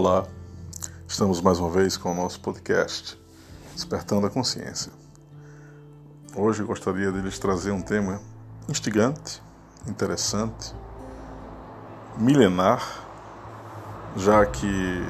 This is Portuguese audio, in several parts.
Olá, estamos mais uma vez com o nosso podcast Despertando a Consciência. Hoje gostaria de lhes trazer um tema instigante, interessante, milenar, já que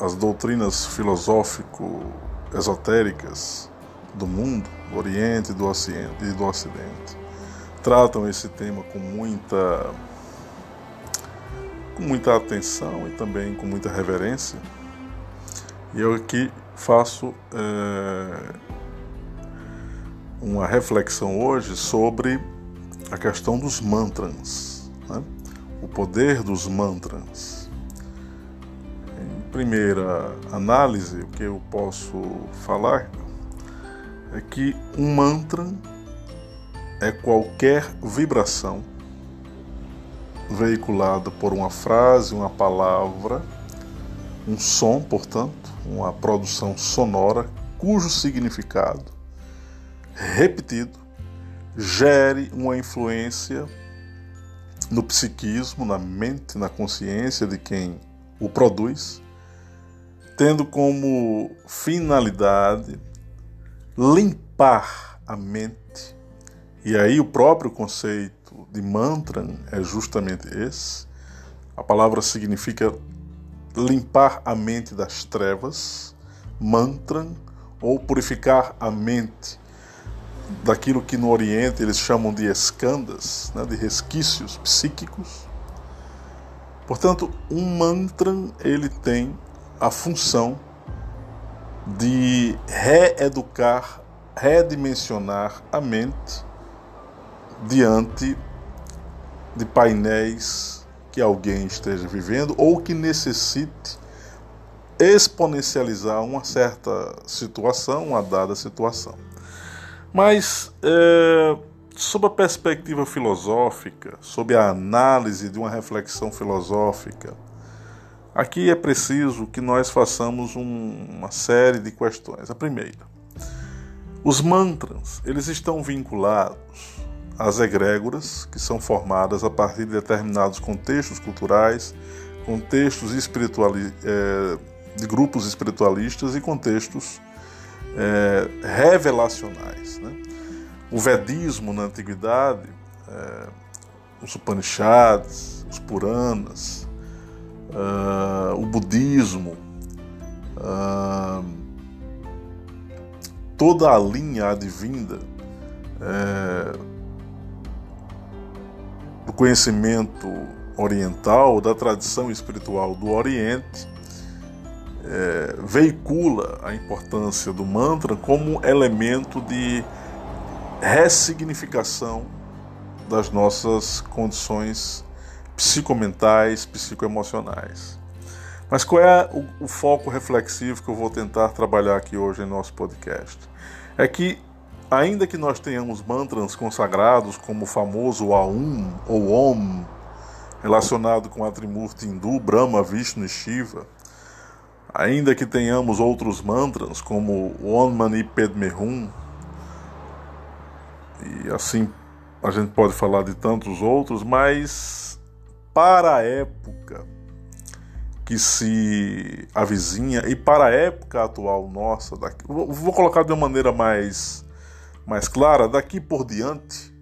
as doutrinas filosófico-esotéricas do mundo, do Oriente e do Ocidente, tratam esse tema com muita com muita atenção e também com muita reverência. E eu aqui faço é, uma reflexão hoje sobre a questão dos mantras, né? o poder dos mantras. Em primeira análise, o que eu posso falar é que um mantra é qualquer vibração veiculada por uma frase, uma palavra, um som, portanto, uma produção sonora cujo significado repetido gere uma influência no psiquismo, na mente, na consciência de quem o produz, tendo como finalidade limpar a mente. E aí o próprio conceito de mantra é justamente esse. A palavra significa limpar a mente das trevas, mantra, ou purificar a mente daquilo que no Oriente eles chamam de escandas, né, de resquícios psíquicos. Portanto, um mantra ele tem a função de reeducar, redimensionar a mente diante de painéis que alguém esteja vivendo ou que necessite exponencializar uma certa situação, uma dada situação. Mas, é, sob a perspectiva filosófica, sob a análise de uma reflexão filosófica, aqui é preciso que nós façamos um, uma série de questões. A primeira, os mantras, eles estão vinculados as egrégoras, que são formadas a partir de determinados contextos culturais, contextos espirituali é, de grupos espiritualistas e contextos é, revelacionais. Né? O Vedismo na antiguidade, é, os Upanishads, os Puranas, uh, o Budismo, uh, toda a linha advinda é, do conhecimento oriental, da tradição espiritual do Oriente, é, veicula a importância do mantra como elemento de ressignificação das nossas condições psicomentais, psicoemocionais. Mas qual é o, o, foco reflexivo que eu vou tentar trabalhar aqui hoje em nosso podcast? É que Ainda que nós tenhamos mantras consagrados, como o famoso Aum ou Om, relacionado com a Trimurti hindu, Brahma, Vishnu e Shiva, ainda que tenhamos outros mantras, como Om Mani Padme Hum, e assim a gente pode falar de tantos outros, mas para a época que se avizinha e para a época atual nossa, daqui, vou colocar de uma maneira mais mais clara, daqui por diante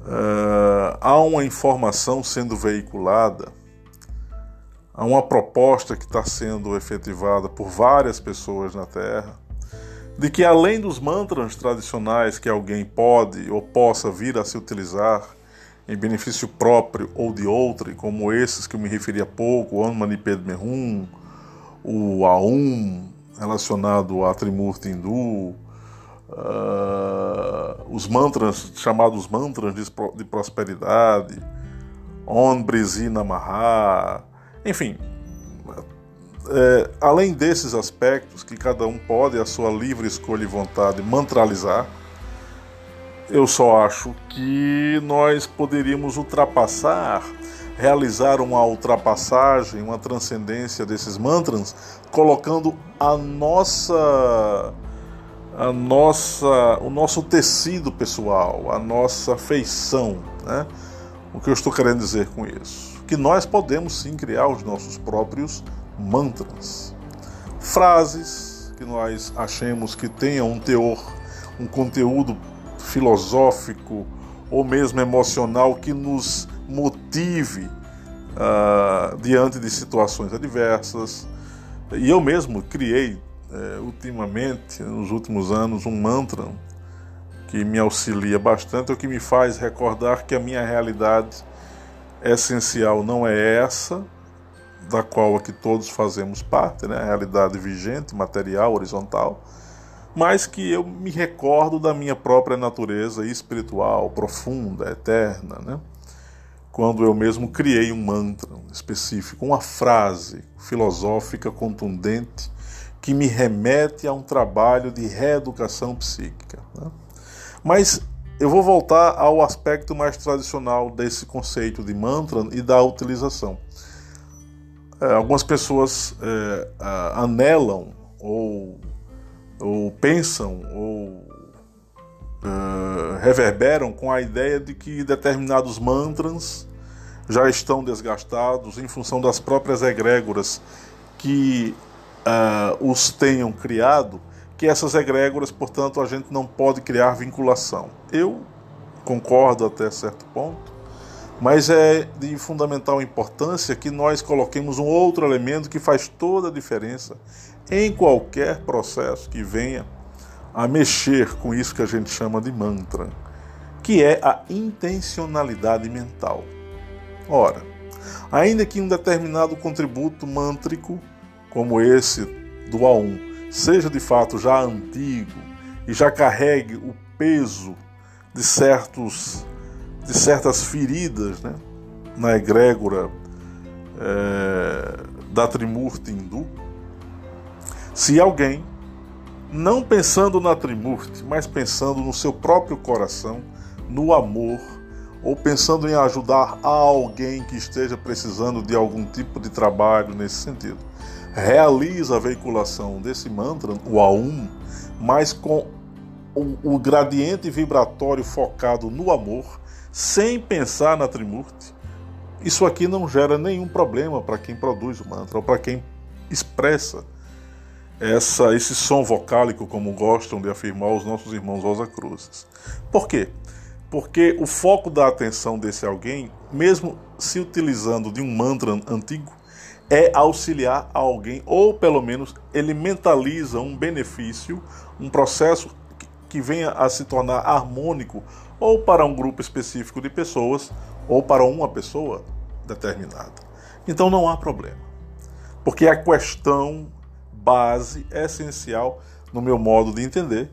uh, há uma informação sendo veiculada, há uma proposta que está sendo efetivada por várias pessoas na Terra, de que além dos mantras tradicionais que alguém pode ou possa vir a se utilizar em benefício próprio ou de outro, como esses que eu me referi há pouco, o Anmani Padme Hum, o Aum, relacionado à Trimurti hindu, uh, os mantras, chamados mantras de, de prosperidade, Brisi Namaha, enfim, é, além desses aspectos que cada um pode, a sua livre escolha e vontade, mantralizar, eu só acho que nós poderíamos ultrapassar, realizar uma ultrapassagem, uma transcendência desses mantras, colocando a nossa a nossa, o nosso tecido pessoal, a nossa feição. Né? O que eu estou querendo dizer com isso? que nós podemos sim criar os nossos próprios mantras. Frases que nós achemos que tenham um teor, um conteúdo filosófico ou mesmo emocional que nos motive uh, diante de situações adversas. E eu mesmo criei uh, ultimamente, nos últimos anos, um mantra que me auxilia bastante, o que me faz recordar que a minha realidade essencial não é essa, da qual aqui todos fazemos parte, né? a realidade vigente, material, horizontal, mas que eu me recordo da minha própria natureza espiritual, profunda, eterna, né? quando eu mesmo criei um mantra específico, uma frase filosófica contundente que me remete a um trabalho de reeducação psíquica. Né? Mas eu vou voltar ao aspecto mais tradicional desse conceito de mantra e da utilização. É, algumas pessoas é, anelam ou, ou pensam ou é, reverberam com a ideia de que determinados mantras já estão desgastados em função das próprias egrégoras que uh, os tenham criado que essas egrégoras, portanto, a gente não pode criar vinculação. Eu concordo até certo ponto, mas é de fundamental importância que nós coloquemos um outro elemento que faz toda a diferença em qualquer processo que venha a mexer com isso que a gente chama de mantra, que é a intencionalidade mental. Ora, ainda que um determinado contributo mântrico, como esse do A1, seja de fato já antigo e já carregue o peso de certos de certas feridas né, na egrégora é, da Trimurti hindu, se alguém, não pensando na Trimurti, mas pensando no seu próprio coração, no amor, ou pensando em ajudar a alguém que esteja precisando de algum tipo de trabalho nesse sentido, realiza a veiculação desse mantra, o A1, mas com o, o gradiente vibratório focado no amor, sem pensar na Trimurti, isso aqui não gera nenhum problema para quem produz o mantra ou para quem expressa essa, esse som vocálico, como gostam de afirmar os nossos irmãos Rosa Cruzes. Por quê? Porque o foco da atenção desse alguém, mesmo se utilizando de um mantra antigo, é auxiliar alguém, ou pelo menos ele mentaliza um benefício, um processo que venha a se tornar harmônico, ou para um grupo específico de pessoas, ou para uma pessoa determinada. Então não há problema, porque a questão base, essencial, no meu modo de entender,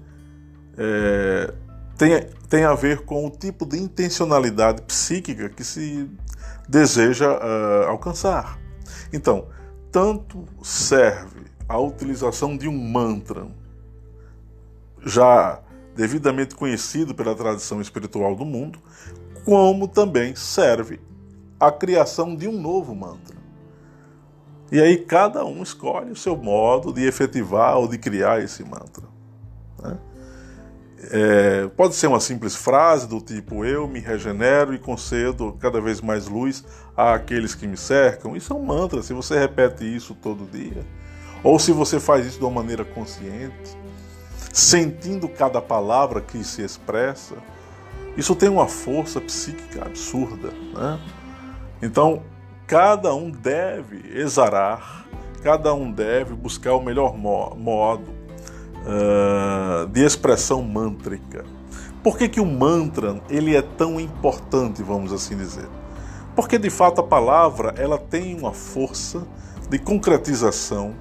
é, tem, tem a ver com o tipo de intencionalidade psíquica que se deseja uh, alcançar. Então, tanto serve a utilização de um mantra já devidamente conhecido pela tradição espiritual do mundo, como também serve a criação de um novo mantra. E aí cada um escolhe o seu modo de efetivar ou de criar esse mantra. Né? É, pode ser uma simples frase do tipo eu me regenero e concedo cada vez mais luz àqueles que me cercam. Isso é um mantra, se você repete isso todo dia, ou se você faz isso de uma maneira consciente, sentindo cada palavra que se expressa, isso tem uma força psíquica absurda. Né? Então, cada um deve exarar, cada um deve buscar o melhor modo uh, de expressão mântrica. Por que, que o mantra ele é tão importante, vamos assim dizer? Porque de fato a palavra ela tem uma força de concretização,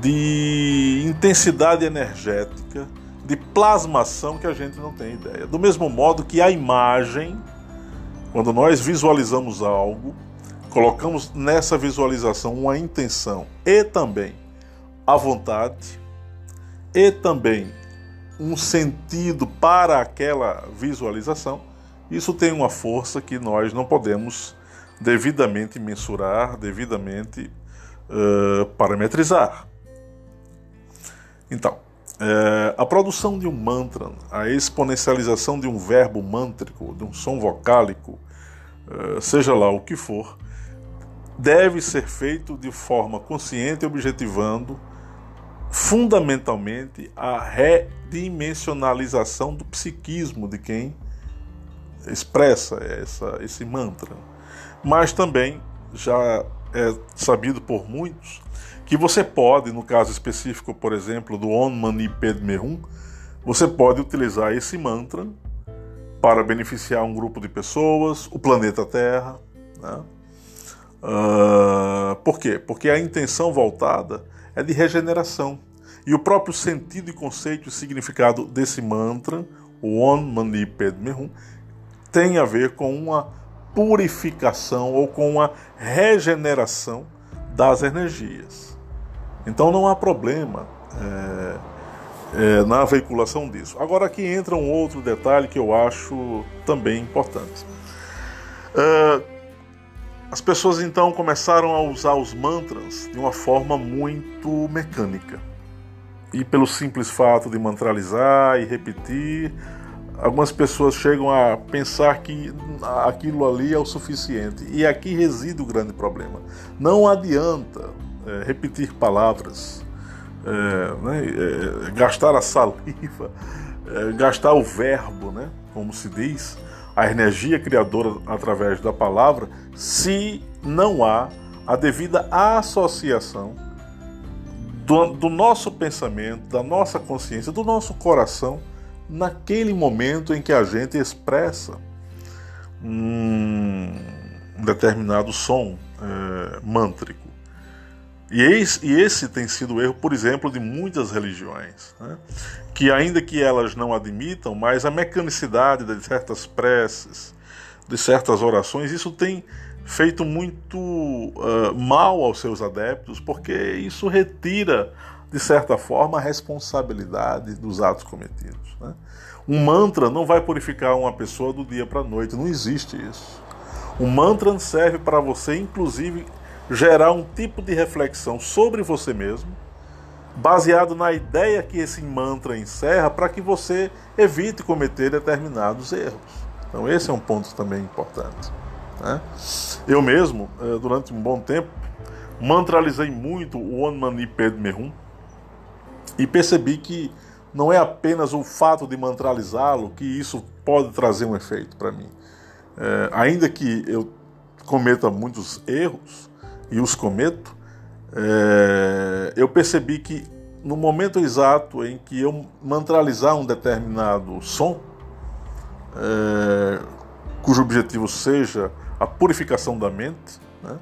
de intensidade energética, de plasmação que a gente não tem ideia. Do mesmo modo que a imagem, quando nós visualizamos algo, colocamos nessa visualização uma intenção e também a vontade, e também um sentido para aquela visualização, isso tem uma força que nós não podemos devidamente mensurar, devidamente uh, parametrizar. Então, uh, a produção de um mantra, a exponencialização de um verbo mântrico, de um som vocálico, eh, seja lá o que for, deve ser feito de forma consciente, objetivando fundamentalmente a redimensionalização do psiquismo de quem expressa essa, esse mantra. Mas também já é sabido por muitos que você pode, no caso específico, por exemplo, do Om Mani Padme Hum, você pode utilizar esse mantra para beneficiar um grupo de pessoas, o planeta Terra. Né? Uh, por quê? Porque a intenção voltada é de regeneração. E o próprio sentido e conceito e significado desse mantra, o Om Mani Padme Hum, tem a ver com uma purificação ou com uma regeneração das energias. Então não há problema é, é, na veiculação disso. Agora aqui entra um outro detalhe que eu acho também importante. É, as pessoas então começaram a usar os mantras de uma forma muito mecânica. E pelo simples fato de mantralizar e repetir, algumas pessoas chegam a pensar que aquilo ali é o suficiente. E aqui reside o grande problema. Não adianta é, repetir palavras, é, né, é, gastar a saliva, é, gastar o verbo, né, como se diz, a energia criadora através da palavra, se não há a devida associação do, do nosso pensamento, da nossa consciência, do nosso coração naquele momento em que a gente expressa um determinado som é, mântrico. E esse, e esse, tem sido o erro, por exemplo, de muitas religiões, né? que ainda que elas não admitam, mas a mecanicidade de certas preces, de certas orações, isso tem feito muito uh, mal aos seus adeptos, porque isso retira de certa forma, a responsabilidade dos atos cometidos. Né? Um mantra não vai purificar uma pessoa do dia para a noite, não existe isso. O mantra serve para você, inclusive, gerar um tipo de reflexão sobre você mesmo, baseado na ideia que esse mantra encerra, para que você evite cometer determinados erros. Então, esse é um ponto também importante. Né? Eu mesmo, eh, durante um bom tempo, mantralizei muito o Om Mani Padme Hum, e percebi que não é apenas o fato de mantralizá-lo que isso pode trazer um efeito para mim. É, ainda que eu cometa muitos erros, e os cometo, é, eu percebi que no momento exato em que eu mantralizar um determinado som, é, cujo objetivo seja a purificação da mente, né,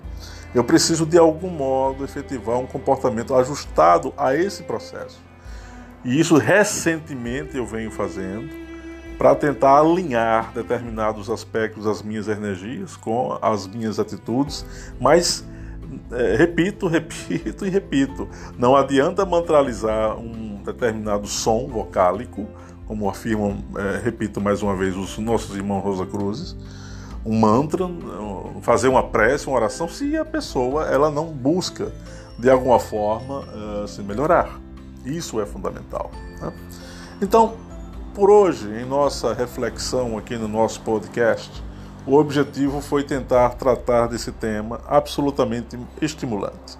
eu preciso de algum modo efetivar um comportamento ajustado a esse processo. E isso recentemente eu venho fazendo para tentar alinhar determinados aspectos das minhas energias com as minhas atitudes, mas é, repito, repito e repito, não adianta mantralizar um determinado som vocálico, como afirmam, é, repito mais uma vez, os nossos irmãos Rosa Cruzes, um mantra, fazer uma prece, uma oração, se a pessoa ela não busca de alguma forma uh, se melhorar. Isso é fundamental. Né? Então, por hoje, em nossa reflexão aqui no nosso podcast, o objetivo foi tentar tratar desse tema absolutamente estimulante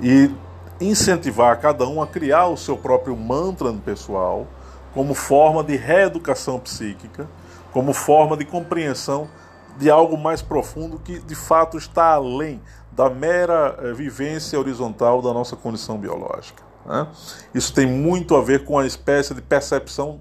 e incentivar cada um a criar o seu próprio mantra pessoal como forma de reeducação psíquica, como forma de compreensão de algo mais profundo que de fato está além da mera eh, vivência horizontal da nossa condição biológica. Né? Isso tem muito a ver com a espécie de percepção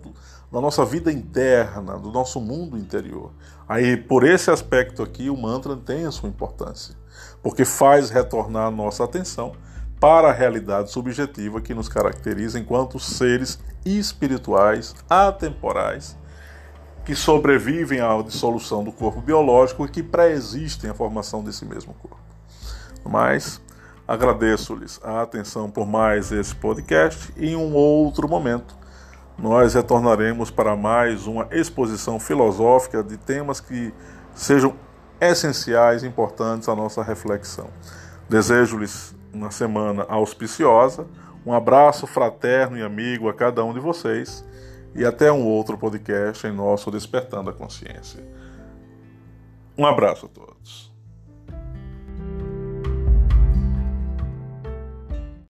da nossa vida interna, do nosso mundo interior. Aí, por esse aspecto aqui, o mantra tem a sua importância, porque faz retornar a nossa atenção para a realidade subjetiva que nos caracteriza enquanto seres espirituais, atemporais, que sobrevivem à dissolução do corpo biológico e que pré-existem à formação desse mesmo corpo. Mas agradeço-lhes a atenção por mais esse podcast e em um outro momento nós retornaremos para mais uma exposição filosófica de temas que sejam essenciais e importantes à nossa reflexão. Desejo-lhes uma semana auspiciosa, um abraço fraterno e amigo a cada um de vocês e até um outro podcast em nosso Despertando a Consciência. Um abraço a todos.